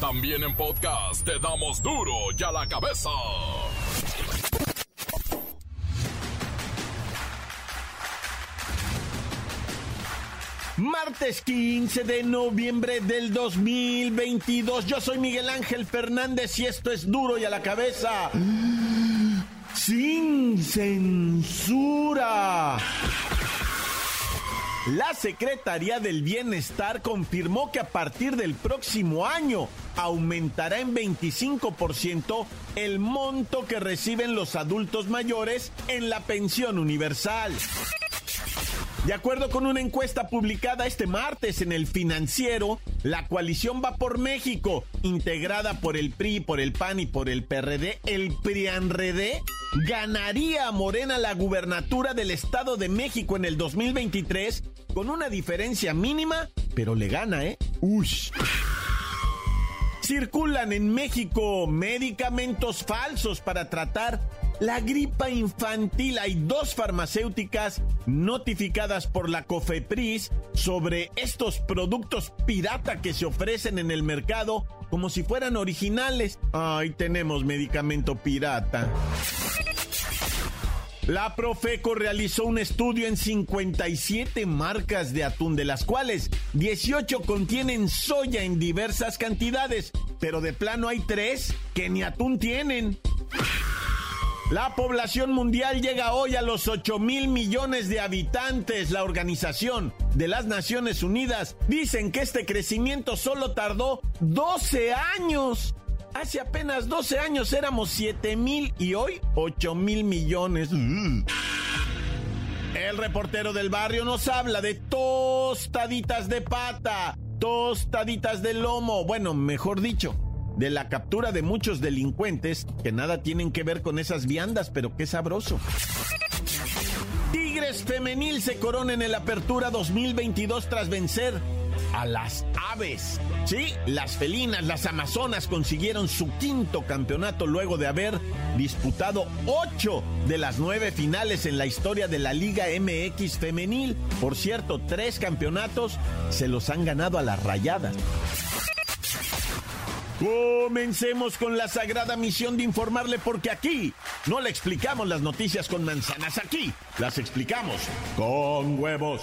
También en podcast te damos duro y a la cabeza. Martes 15 de noviembre del 2022. Yo soy Miguel Ángel Fernández y esto es duro y a la cabeza. Sin censura. La Secretaría del Bienestar confirmó que a partir del próximo año aumentará en 25% el monto que reciben los adultos mayores en la pensión universal. De acuerdo con una encuesta publicada este martes en el financiero, la coalición va por México, integrada por el PRI, por el PAN y por el PRD, el PRIANRED, ganaría a Morena la gubernatura del Estado de México en el 2023 con una diferencia mínima, pero le gana, ¿eh? Ush. Circulan en México medicamentos falsos para tratar la gripa infantil. Hay dos farmacéuticas notificadas por la COFEPRIS sobre estos productos pirata que se ofrecen en el mercado como si fueran originales. Ay, tenemos medicamento pirata. La Profeco realizó un estudio en 57 marcas de atún, de las cuales 18 contienen soya en diversas cantidades, pero de plano hay tres que ni atún tienen. La población mundial llega hoy a los 8 mil millones de habitantes. La Organización de las Naciones Unidas dicen que este crecimiento solo tardó 12 años. Hace apenas 12 años éramos 7 mil y hoy 8 mil millones. El reportero del barrio nos habla de tostaditas de pata, tostaditas de lomo, bueno, mejor dicho, de la captura de muchos delincuentes que nada tienen que ver con esas viandas, pero qué sabroso. Tigres Femenil se corona en el Apertura 2022 tras vencer a las aves. Sí, las felinas, las amazonas consiguieron su quinto campeonato luego de haber disputado ocho de las nueve finales en la historia de la Liga MX femenil. Por cierto, tres campeonatos se los han ganado a las rayadas. Comencemos con la sagrada misión de informarle porque aquí no le explicamos las noticias con manzanas, aquí las explicamos con huevos.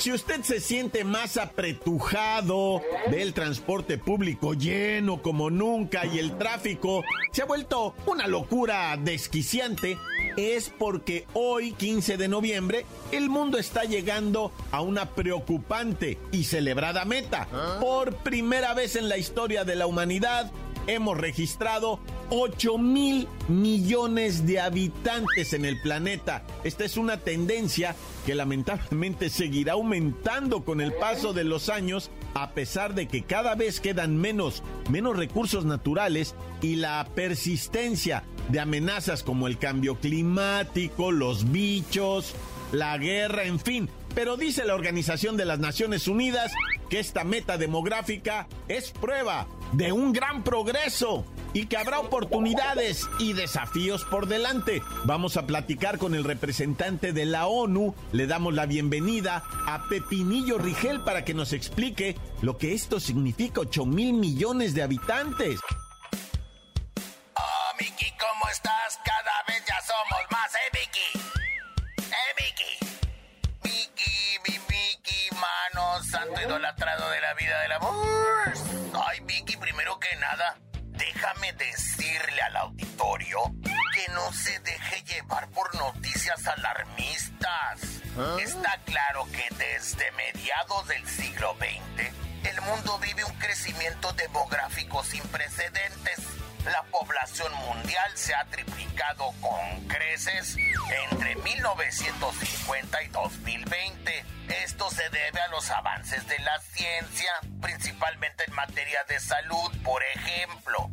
Si usted se siente más apretujado, ve el transporte público lleno como nunca y el tráfico se ha vuelto una locura desquiciante, es porque hoy, 15 de noviembre, el mundo está llegando a una preocupante y celebrada meta. Por primera vez en la historia de la humanidad, hemos registrado 8 mil millones de habitantes en el planeta. Esta es una tendencia que lamentablemente seguirá aumentando con el paso de los años, a pesar de que cada vez quedan menos, menos recursos naturales y la persistencia de amenazas como el cambio climático, los bichos, la guerra, en fin. Pero dice la Organización de las Naciones Unidas que esta meta demográfica es prueba de un gran progreso y que habrá oportunidades y desafíos por delante. Vamos a platicar con el representante de la ONU. Le damos la bienvenida a Pepinillo Rigel para que nos explique lo que esto significa 8 mil millones de habitantes. Oh, Miki, ¿cómo estás? Cada vez ya somos más, ¿eh, Miki? ¿Eh, mi Miki, mano, santo idolatrado de la vida del amor. Miki, primero que nada, déjame decirle al auditorio que no se deje llevar por noticias alarmistas. Está claro que desde mediados del siglo XX, el mundo vive un crecimiento demográfico sin precedentes. La población mundial se ha triplicado con creces entre 1950 y 2020. Esto se debe a los avances de la ciencia, principalmente en materia de salud. Por ejemplo,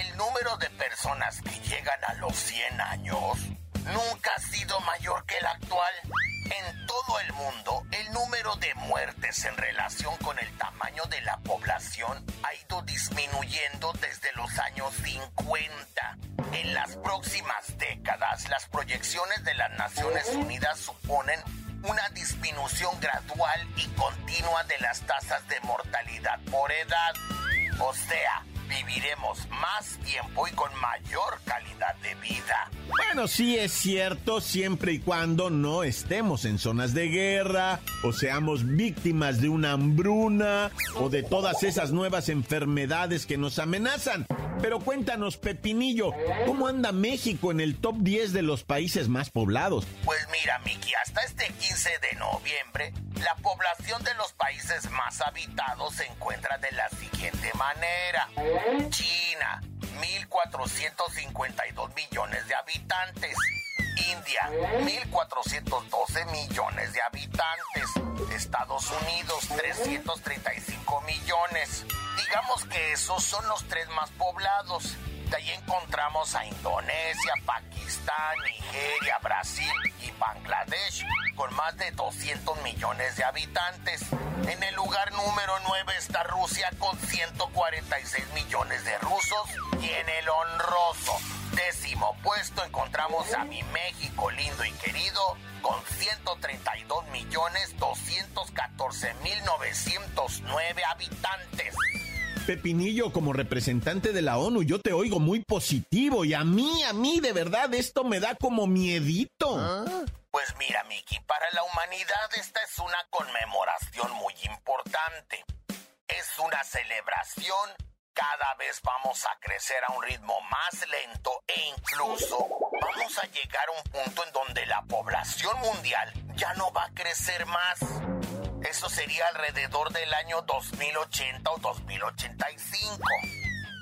el número de personas que llegan a los 100 años nunca ha sido mayor que el actual. En todo el mundo, el número de muertes en relación con el tamaño de la población ha ido disminuyendo desde los años 50. En las próximas décadas, las proyecciones de las Naciones Unidas suponen una disminución gradual y continua de las tasas de mortalidad por edad. O sea, viviremos más tiempo y con mayor calidad de vida. Bueno, sí es cierto, siempre y cuando no estemos en zonas de guerra o seamos víctimas de una hambruna o de todas esas nuevas enfermedades que nos amenazan. Pero cuéntanos, Pepinillo, ¿cómo anda México en el top 10 de los países más poblados? Pues mira, Miki, hasta este 15 de noviembre, la población de los países más habitados se encuentra de la siguiente manera. China, 1.452 millones de habitantes. India, 1.412 millones de habitantes. Estados Unidos, 335 millones. Digamos que esos son los tres más poblados. De ahí encontramos a Indonesia, Pakistán, Nigeria, Brasil y Bangladesh, con más de 200 millones de habitantes. En el lugar número 9 está Rusia con 146 millones de rusos y en el honroso décimo puesto encontramos a mi México lindo y querido con 132 millones 214 mil 909 habitantes. Pepinillo, como representante de la ONU, yo te oigo muy positivo y a mí, a mí, de verdad, esto me da como miedito. Pues mira, Miki, para la humanidad esta es una conmemoración muy importante. Es una celebración. Cada vez vamos a crecer a un ritmo más lento e incluso vamos a llegar a un punto en donde la población mundial ya no va a crecer más. Eso sería alrededor del año 2080 o 2085.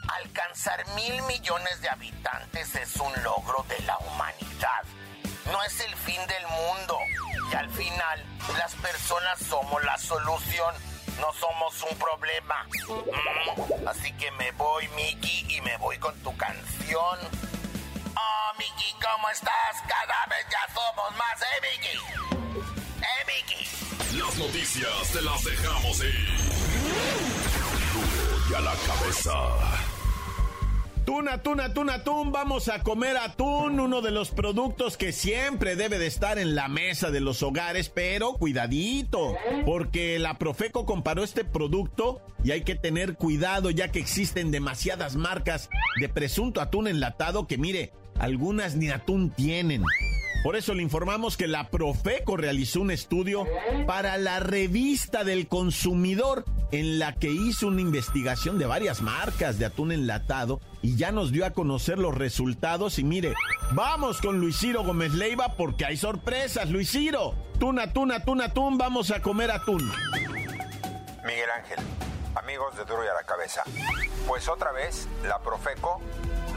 Alcanzar mil millones de habitantes es un logro de la humanidad. No es el fin del mundo. Y al final, las personas somos la solución. No somos un problema. Mm, así que me voy, Mickey, y me voy con tu canción. Oh, Mickey, ¿cómo estás? Cada vez ya somos más, ¿eh, Mickey? ¿Eh, Mickey? Las noticias te las dejamos ir. Y a la cabeza. Tuna, atún, atún, atún, vamos a comer atún, uno de los productos que siempre debe de estar en la mesa de los hogares, pero cuidadito, porque la Profeco comparó este producto y hay que tener cuidado ya que existen demasiadas marcas de presunto atún enlatado que mire, algunas ni atún tienen. Por eso le informamos que la Profeco realizó un estudio para la revista del consumidor en la que hizo una investigación de varias marcas de atún enlatado y ya nos dio a conocer los resultados y mire, vamos con Luis Ciro Gómez Leiva porque hay sorpresas, Luis Ciro. Tun, atún, atún, atún, vamos a comer atún. Miguel Ángel, amigos de Duro y a la Cabeza. Pues otra vez, la Profeco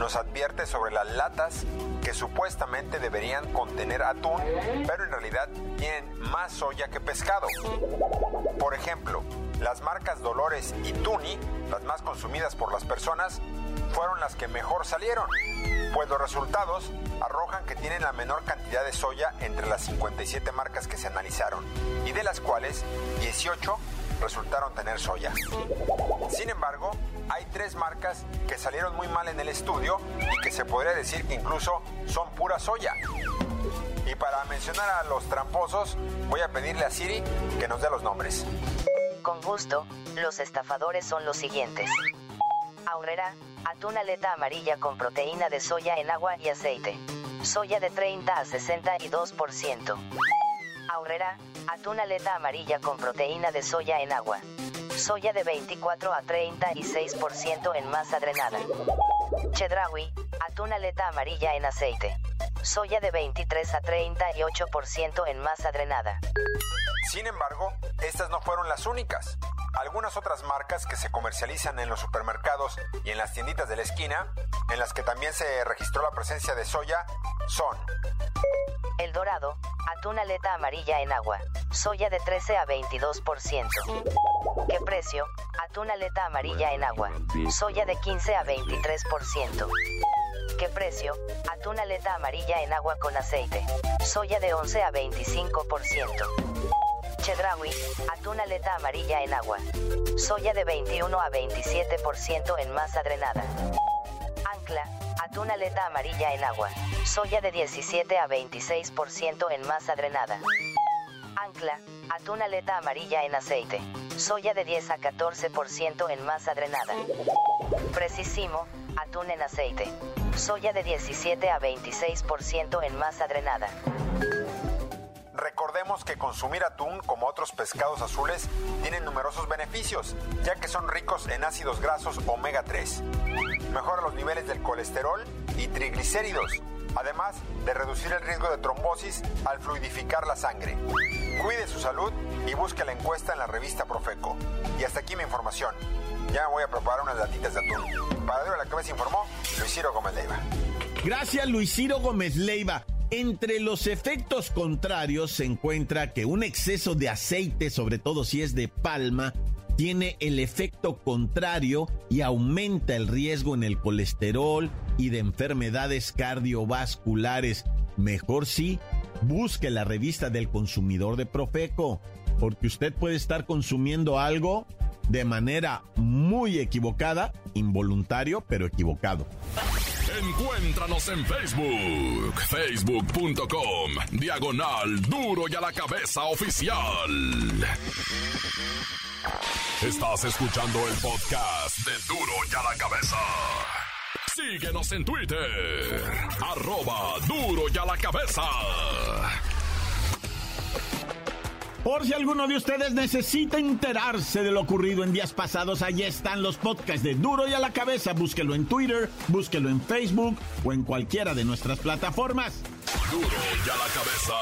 nos advierte sobre las latas que supuestamente deberían contener atún, pero en realidad tienen más soya que pescado. Por ejemplo, las marcas Dolores y Tuni, las más consumidas por las personas, fueron las que mejor salieron, pues los resultados arrojan que tienen la menor cantidad de soya entre las 57 marcas que se analizaron, y de las cuales 18 resultaron tener soya. Sin embargo, hay tres marcas que salieron muy mal en el estudio y que se podría decir que incluso son pura soya. Y para mencionar a los tramposos, voy a pedirle a Siri que nos dé los nombres. Con gusto, los estafadores son los siguientes. Aurrera, atún aleta amarilla con proteína de soya en agua y aceite. Soya de 30 a 62%. Aurrera, atún aleta amarilla con proteína de soya en agua. Soya de 24 a 36% en masa drenada. Chedraui, atún aleta amarilla en aceite. Soya de 23 a 38% en masa drenada. Sin embargo, estas no fueron las únicas. Algunas otras marcas que se comercializan en los supermercados y en las tienditas de la esquina, en las que también se registró la presencia de soya, son El Dorado, atún aleta amarilla en agua, soya de 13 a 22%. ¿Qué precio? Atún aleta amarilla en agua, soya de 15 a 23%. ¿Qué precio? Atún aleta amarilla en agua con aceite, soya de 11 a 25%. Chedraui, atún aleta amarilla en agua, soya de 21 a 27% en masa drenada. Ancla, atún aleta amarilla en agua, soya de 17 a 26% en masa drenada. Atún aleta amarilla en aceite, soya de 10 a 14% en masa drenada. Precisimo, atún en aceite, soya de 17 a 26% en masa drenada. Recordemos que consumir atún, como otros pescados azules, tiene numerosos beneficios, ya que son ricos en ácidos grasos omega 3. Mejora los niveles del colesterol y triglicéridos, además de reducir el riesgo de trombosis al fluidificar la sangre. Cuide su salud y busque la encuesta en la revista Profeco. Y hasta aquí mi información. Ya voy a preparar unas latitas de atún. Para Duro la Cabeza informó Luis Ciro Gómez Leiva. Gracias Luis Ciro Gómez Leiva. Entre los efectos contrarios se encuentra que un exceso de aceite, sobre todo si es de palma, tiene el efecto contrario y aumenta el riesgo en el colesterol y de enfermedades cardiovasculares. Mejor sí, busque la revista del consumidor de Profeco, porque usted puede estar consumiendo algo de manera muy equivocada, involuntario, pero equivocado. Encuéntranos en Facebook, facebook.com, diagonal duro y a la cabeza oficial. Estás escuchando el podcast de duro y a la cabeza. Síguenos en Twitter, arroba duro y a la cabeza. Por si alguno de ustedes necesita enterarse de lo ocurrido en días pasados, allí están los podcasts de Duro y a la cabeza. Búsquelo en Twitter, búsquelo en Facebook o en cualquiera de nuestras plataformas. Duro y a la cabeza.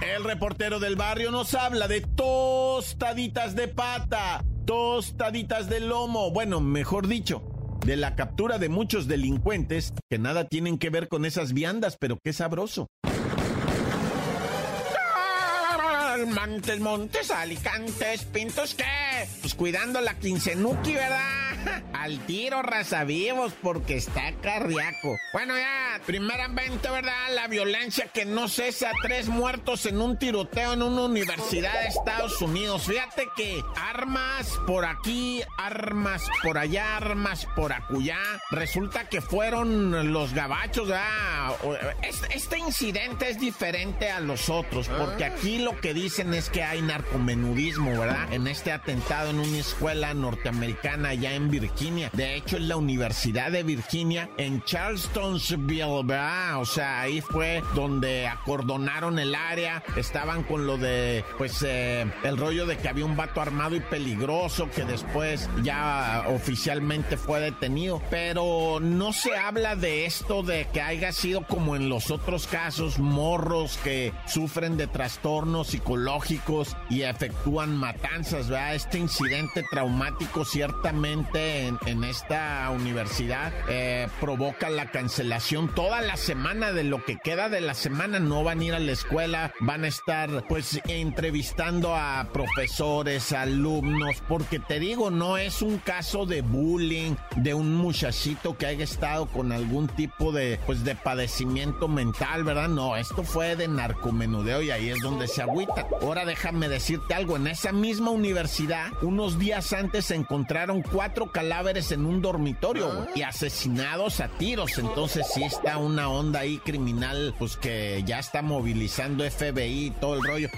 El reportero del barrio nos habla de tostaditas de pata, tostaditas de lomo, bueno, mejor dicho, de la captura de muchos delincuentes que nada tienen que ver con esas viandas, pero qué sabroso. Montes, Montes, Alicantes, Pintos, ¿qué? Pues cuidando la quincenuki, ¿verdad? Al tiro, raza vivos, porque está cardíaco. Bueno, ya, primeramente, ¿verdad? La violencia que no cesa, tres muertos en un tiroteo en una universidad de Estados Unidos. Fíjate que armas por aquí, armas por allá, armas por acullá. Resulta que fueron los gabachos, ¿verdad? Este, este incidente es diferente a los otros, porque aquí lo que dicen es que hay narcomenudismo, ¿verdad? En este atentado en una escuela norteamericana allá en Virginia. De hecho, en la Universidad de Virginia, en Charlestonsville, ¿verdad? O sea, ahí fue donde acordonaron el área. Estaban con lo de, pues, eh, el rollo de que había un vato armado y peligroso que después ya oficialmente fue detenido. Pero no se habla de esto de que haya sido como en los otros casos, morros que sufren de trastornos psicológicos y efectúan matanzas, ¿verdad? Este incidente traumático ciertamente en, en esta universidad eh, provoca la cancelación toda la semana de lo que queda de la semana. No van a ir a la escuela, van a estar pues entrevistando a profesores, alumnos, porque te digo, no es un caso de bullying de un muchachito que haya estado con algún tipo de pues de padecimiento mental, ¿verdad? No, esto fue de narcomenudeo y ahí es donde se agüita. Ahora déjame decirte algo, en esa misma universidad, unos días antes se encontraron cuatro cadáveres en un dormitorio y asesinados a tiros. Entonces sí está una onda ahí criminal, pues que ya está movilizando FBI y todo el rollo.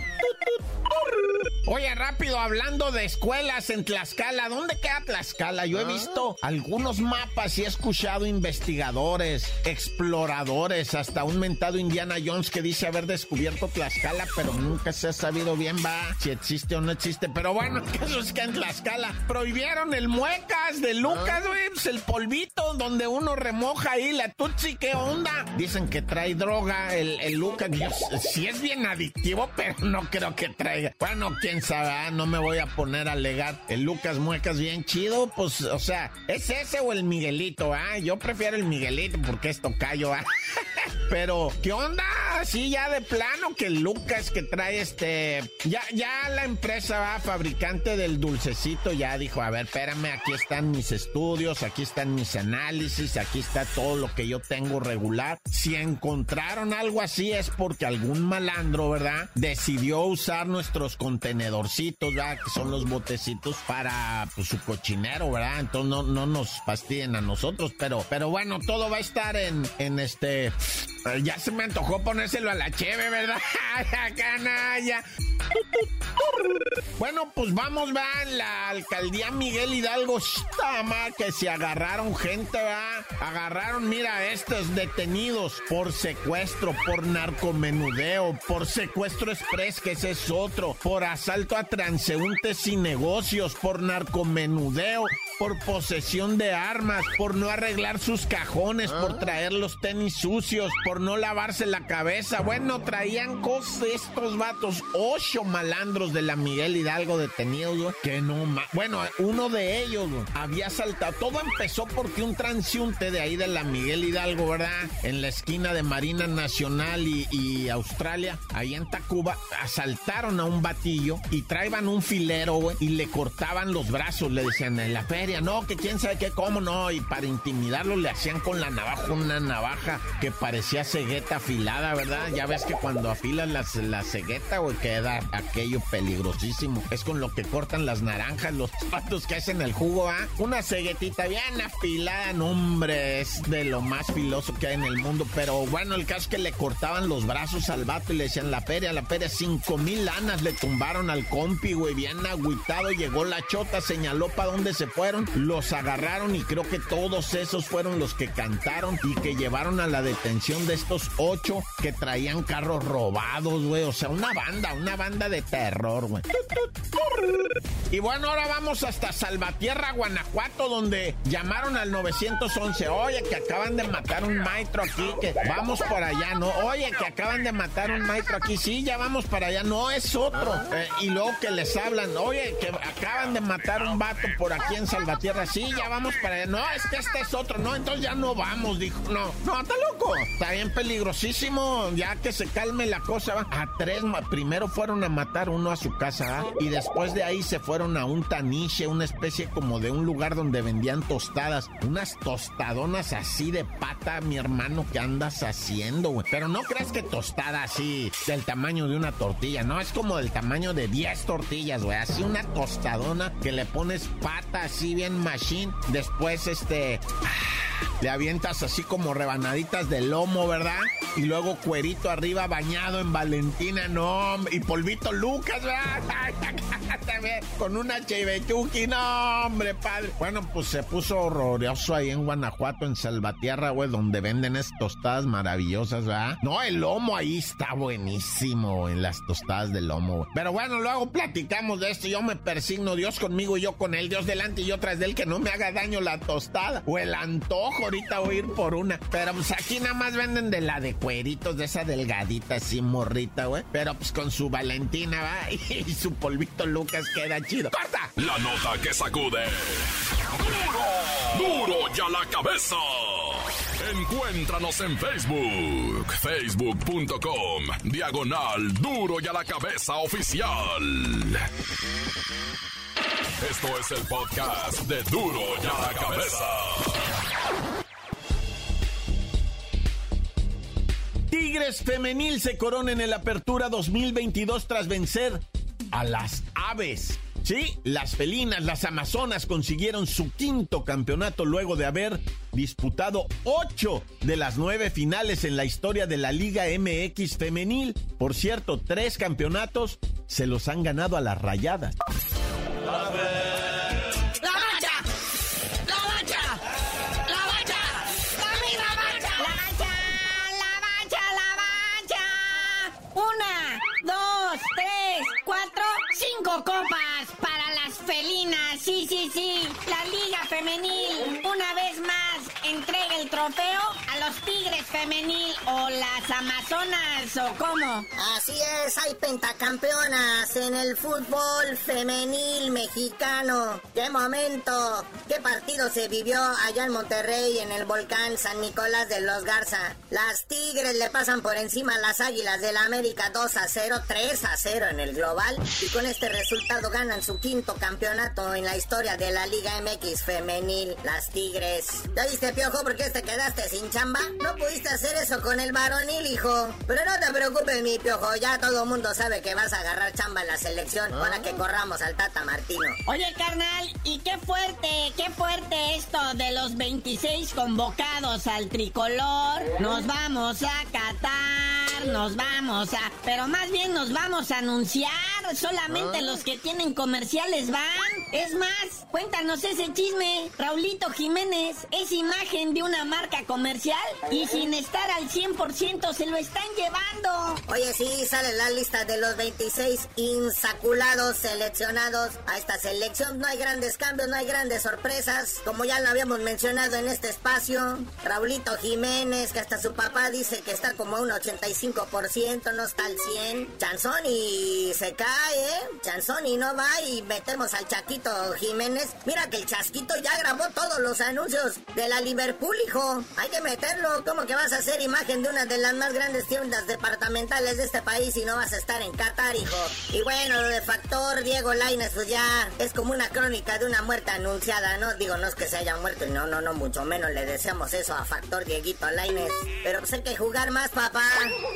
Oye, rápido, hablando de escuelas en Tlaxcala, ¿dónde queda Tlaxcala? Yo he visto algunos mapas y he escuchado investigadores, exploradores, hasta un mentado Indiana Jones que dice haber descubierto Tlaxcala, pero nunca se ha sabido bien, va, si existe o no existe. Pero bueno, eso es que en Tlaxcala prohibieron el muecas de Lucas, güey, pues el polvito donde uno remoja ahí la tutsi, ¿qué onda? Dicen que trae droga el, el Lucas, Dios, sí es bien adictivo, pero no creo que traiga. Bueno, que ah, no me voy a poner a alegar. El Lucas Muecas bien chido, pues, o sea, ¿es ese o el Miguelito? Ah, yo prefiero el Miguelito porque es tocayo, ah. Pero, ¿qué onda? Así ya de plano que Lucas que trae este... Ya, ya la empresa va, fabricante del dulcecito, ya dijo, a ver, espérame, aquí están mis estudios, aquí están mis análisis, aquí está todo lo que yo tengo regular. Si encontraron algo así es porque algún malandro, ¿verdad? Decidió usar nuestros contenedorcitos, ¿verdad? Que son los botecitos para pues, su cochinero, ¿verdad? Entonces no, no nos fastidien a nosotros, pero, pero bueno, todo va a estar en, en este ya se me antojó ponérselo a la cheve, ¿verdad? canalla. Bueno, pues vamos, va, la alcaldía Miguel Hidalgo, tama, que se agarraron gente, va. Agarraron, mira, estos detenidos por secuestro, por narcomenudeo, por secuestro express, que ese es otro, por asalto a transeúntes y negocios, por narcomenudeo, por posesión de armas, por no arreglar sus cajones, por traer los tenis sucios, por no lavarse la cabeza. Bueno, traían cosas estos vatos, ocho malandros de la Miguel Hidalgo detenidos, que no más. Bueno, uno de ellos había saltado. Todo empezó porque un transiunte de ahí de la Miguel Hidalgo, ¿verdad? En la esquina de Marina Nacional y, Australia, ahí en Tacuba, asaltaron a un batillo y traían un filero, güey, y le cortaban los brazos, le decían en la feria no, que quién sabe qué, cómo no, y para intimidarlo le hacían con la navaja una navaja que parecía cegueta afilada, ¿verdad? Ya ves que cuando afilas la, la cegueta, güey, queda aquello peligrosísimo. Es con lo que cortan las naranjas, los patos que hacen el jugo, ¿ah? Una ceguetita bien afilada, no, hombre, es de lo más filoso que hay en el mundo, pero bueno, el caso es que le cortaban los brazos al vato y le decían la feria, la feria, cinco mil lanas le tumbaron al compi, güey, bien agüitado, llegó la chota, señaló para dónde se fueron los agarraron y creo que todos esos fueron los que cantaron y que llevaron a la detención de estos ocho que traían carros robados, güey. O sea, una banda, una banda de terror, güey. Y bueno, ahora vamos hasta Salvatierra, Guanajuato, donde llamaron al 911. Oye, que acaban de matar un maestro aquí, que vamos por allá, ¿no? Oye, que acaban de matar un maestro aquí. Sí, ya vamos para allá. No, es otro. Eh, y luego que les hablan, oye, que acaban de matar un vato por aquí en Salvatierra tierra. Sí, ya vamos para allá. No, es que este es otro. No, entonces ya no vamos, dijo. No, no, está loco. Está bien peligrosísimo. Ya que se calme la cosa. ¿va? A tres, primero fueron a matar uno a su casa. Y después de ahí se fueron a un taniche, una especie como de un lugar donde vendían tostadas. Unas tostadonas así de pata, mi hermano, que andas haciendo, güey. Pero no creas que tostada así del tamaño de una tortilla. No, es como del tamaño de 10 tortillas, güey. Así una tostadona que le pones pata así bien machine. Después, este le avientas así como rebanaditas de lomo, ¿verdad? Y luego cuerito arriba bañado en Valentina, no, y polvito Lucas, ¿verdad? Con una chivechuki, no, hombre, padre. Bueno, pues se puso horroroso ahí en Guanajuato, en Salvatierra, güey, donde venden estas tostadas maravillosas, ¿verdad? No, el lomo ahí está buenísimo, en las tostadas de lomo, güey. Pero bueno, luego platicamos de esto. Yo me persigno, Dios conmigo y yo con él, Dios delante y yo tras de él, que no me haga daño la tostada o el antojo ahorita voy a ir por una. Pero pues aquí nada más venden de la de cueritos, de esa delgadita así morrita, güey. Pero pues con su Valentina, va, y su polvito Lucas queda chido. ¡Corta! La nota que sacude. ¡Duro! ¡Duro ya la cabeza! Encuéntranos en Facebook, facebook.com, diagonal duro y a la cabeza oficial. Esto es el podcast de duro y a la cabeza. Femenil se corona en el Apertura 2022 tras vencer a las aves. Sí, las felinas, las amazonas consiguieron su quinto campeonato luego de haber disputado ocho de las nueve finales en la historia de la Liga MX femenil. Por cierto, tres campeonatos se los han ganado a las rayadas. Copas para las felinas. Sí, sí, sí. La Liga Femenil, una vez más, entrega el trofeo Tigres femenil o las Amazonas o cómo? Así es, hay pentacampeonas en el fútbol femenil mexicano. ¡Qué momento! ¿Qué partido se vivió allá en Monterrey en el volcán San Nicolás de los Garza? Las Tigres le pasan por encima a las Águilas del la América 2 a 0, 3 a 0 en el global y con este resultado ganan su quinto campeonato en la historia de la Liga MX femenil, las Tigres. ¿Ya viste, Piojo, por qué te quedaste sin chamba? No pudiste hacer eso con el varonil, hijo. Pero no te preocupes, mi Piojo, ya todo el mundo sabe que vas a agarrar chamba en la selección para que corramos al Tata Martino. Oye, carnal, y qué fuerte, qué fuerte esto de los 26 convocados al tricolor. Nos vamos a Qatar, nos vamos a... Pero más bien nos vamos a anunciar. Solamente Ah. los que tienen comerciales van. Es más, cuéntanos ese chisme. Raulito Jiménez es imagen de una marca comercial y sin estar al 100% se lo están llevando. Oye, sí, sale la lista de los 26 insaculados seleccionados a esta selección. No hay grandes cambios, no hay grandes sorpresas. Como ya lo habíamos mencionado en este espacio, Raulito Jiménez, que hasta su papá dice que está como a un 85%, no está al 100. Chanzoni se cae, ¿eh? Chanzoni no va y metemos al Chaquito Jiménez. Mira que el Chasquito ya grabó todos los anuncios de la Liverpool, hijo. Hay que meterlo. ¿Cómo que vas a hacer imagen de una de las más grandes tiendas departamentales de este país y no vas a estar en Qatar, hijo? Y bueno, lo de Factor Diego Lainez, pues ya es como una crónica de una muerte anunciada, ¿no? Digo, no es que se haya muerto y no, no, no, mucho menos le deseamos eso a Factor Dieguito Lainez. Pero pues hay que jugar más, papá.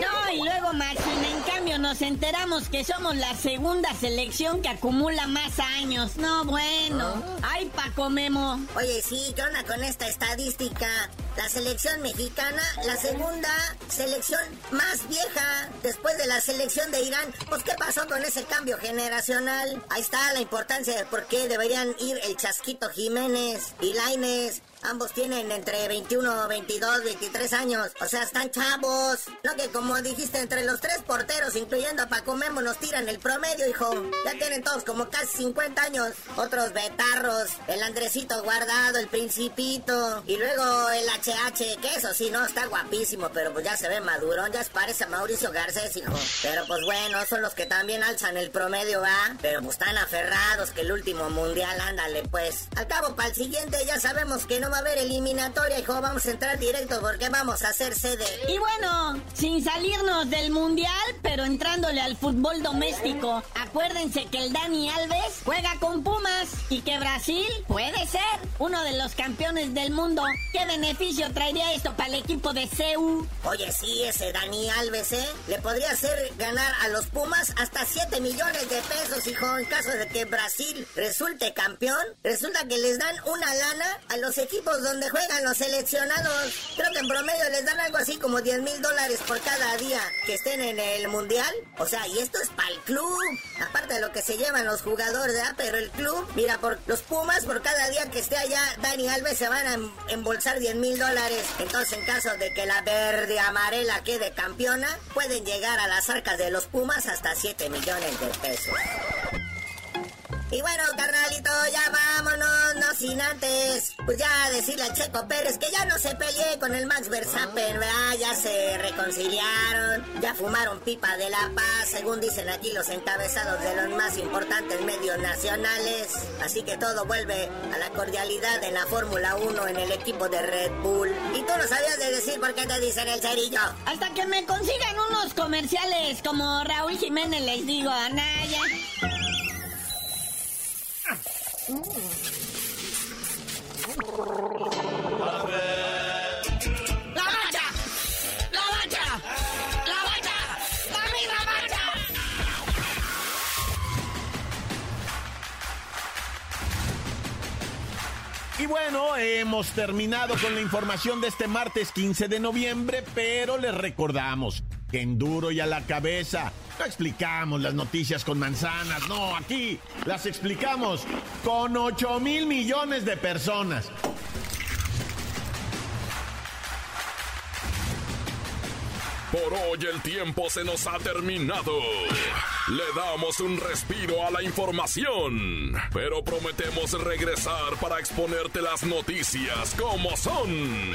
No, y luego Machín, en cambio nos enteramos que somos la segunda selección que acumula más años. No, bueno. Ay, Paco Memo. Oye, sí, ¿qué onda con esta estadística? La selección mexicana, la segunda selección más vieja después de la selección de Irán. Pues, ¿qué pasó con ese cambio generacional? Ahí está la importancia de por qué deberían ir el Chasquito Jiménez y Laines. Ambos tienen entre 21, 22, 23 años. O sea, están chavos. No que como dijiste, entre los tres porteros, incluyendo a Paco Memo, nos tiran el promedio, hijo. Ya tienen todos como casi 50 años. Otros betarros. El Andresito guardado, el Principito. Y luego el HH, que eso sí, no, está guapísimo, pero pues ya se ve madurón. Ya parece a Mauricio Garcés, hijo. Pero pues bueno, son los que también alzan el promedio, ¿va? Pero pues están aferrados que el último mundial, ándale, pues. Al cabo, para el siguiente ya sabemos que no va a haber eliminatoria, hijo. Vamos a entrar directo porque vamos a hacer sede. Y bueno, sin salirnos del mundial, pero entrándole al fútbol doméstico, acuérdense que el Dani Alves juega con Pumas y que Brasil puede ser uno de los campeones del mundo. ¿Qué beneficio traería esto para el equipo de CEU? Oye, sí, ese Dani Alves, ¿eh? Le podría hacer ganar a los Pumas hasta 7 millones de pesos, hijo, en caso de que Brasil resulte campeón. Resulta que les dan una lana a los equipos donde juegan los seleccionados. Creo que en promedio les dan algo así como 10 mil dólares por cada día que estén en el mundial. O sea, y esto es para el club. Aparte de lo que se llevan los jugadores, ¿verdad? Pero el club, mira, por los Pumas, por cada día que esté allá, Dani Alves se van a em- embolsar 10 mil dólares. Entonces, en caso de que la verde amarela quede campeona, pueden llegar a las arcas de los Pumas hasta 7 millones de pesos. Y bueno, carnalito, ya vámonos, no sin antes. Pues ya decirle al Checo Pérez que ya no se peleé con el Max Verstappen, ¿verdad? Ya se reconciliaron, ya fumaron pipa de la paz, según dicen aquí los encabezados de los más importantes medios nacionales. Así que todo vuelve a la cordialidad en la Fórmula 1 en el equipo de Red Bull. Y tú no sabías de decir por qué te dicen el cerillo. Hasta que me consigan unos comerciales como Raúl Jiménez les digo, Anaya. Y bueno, hemos terminado con la información de este martes 15 de noviembre, pero les recordamos en duro y a la cabeza no explicamos las noticias con manzanas, no, aquí las explicamos con 8 mil millones de personas. Por hoy el tiempo se nos ha terminado. Le damos un respiro a la información, pero prometemos regresar para exponerte las noticias como son.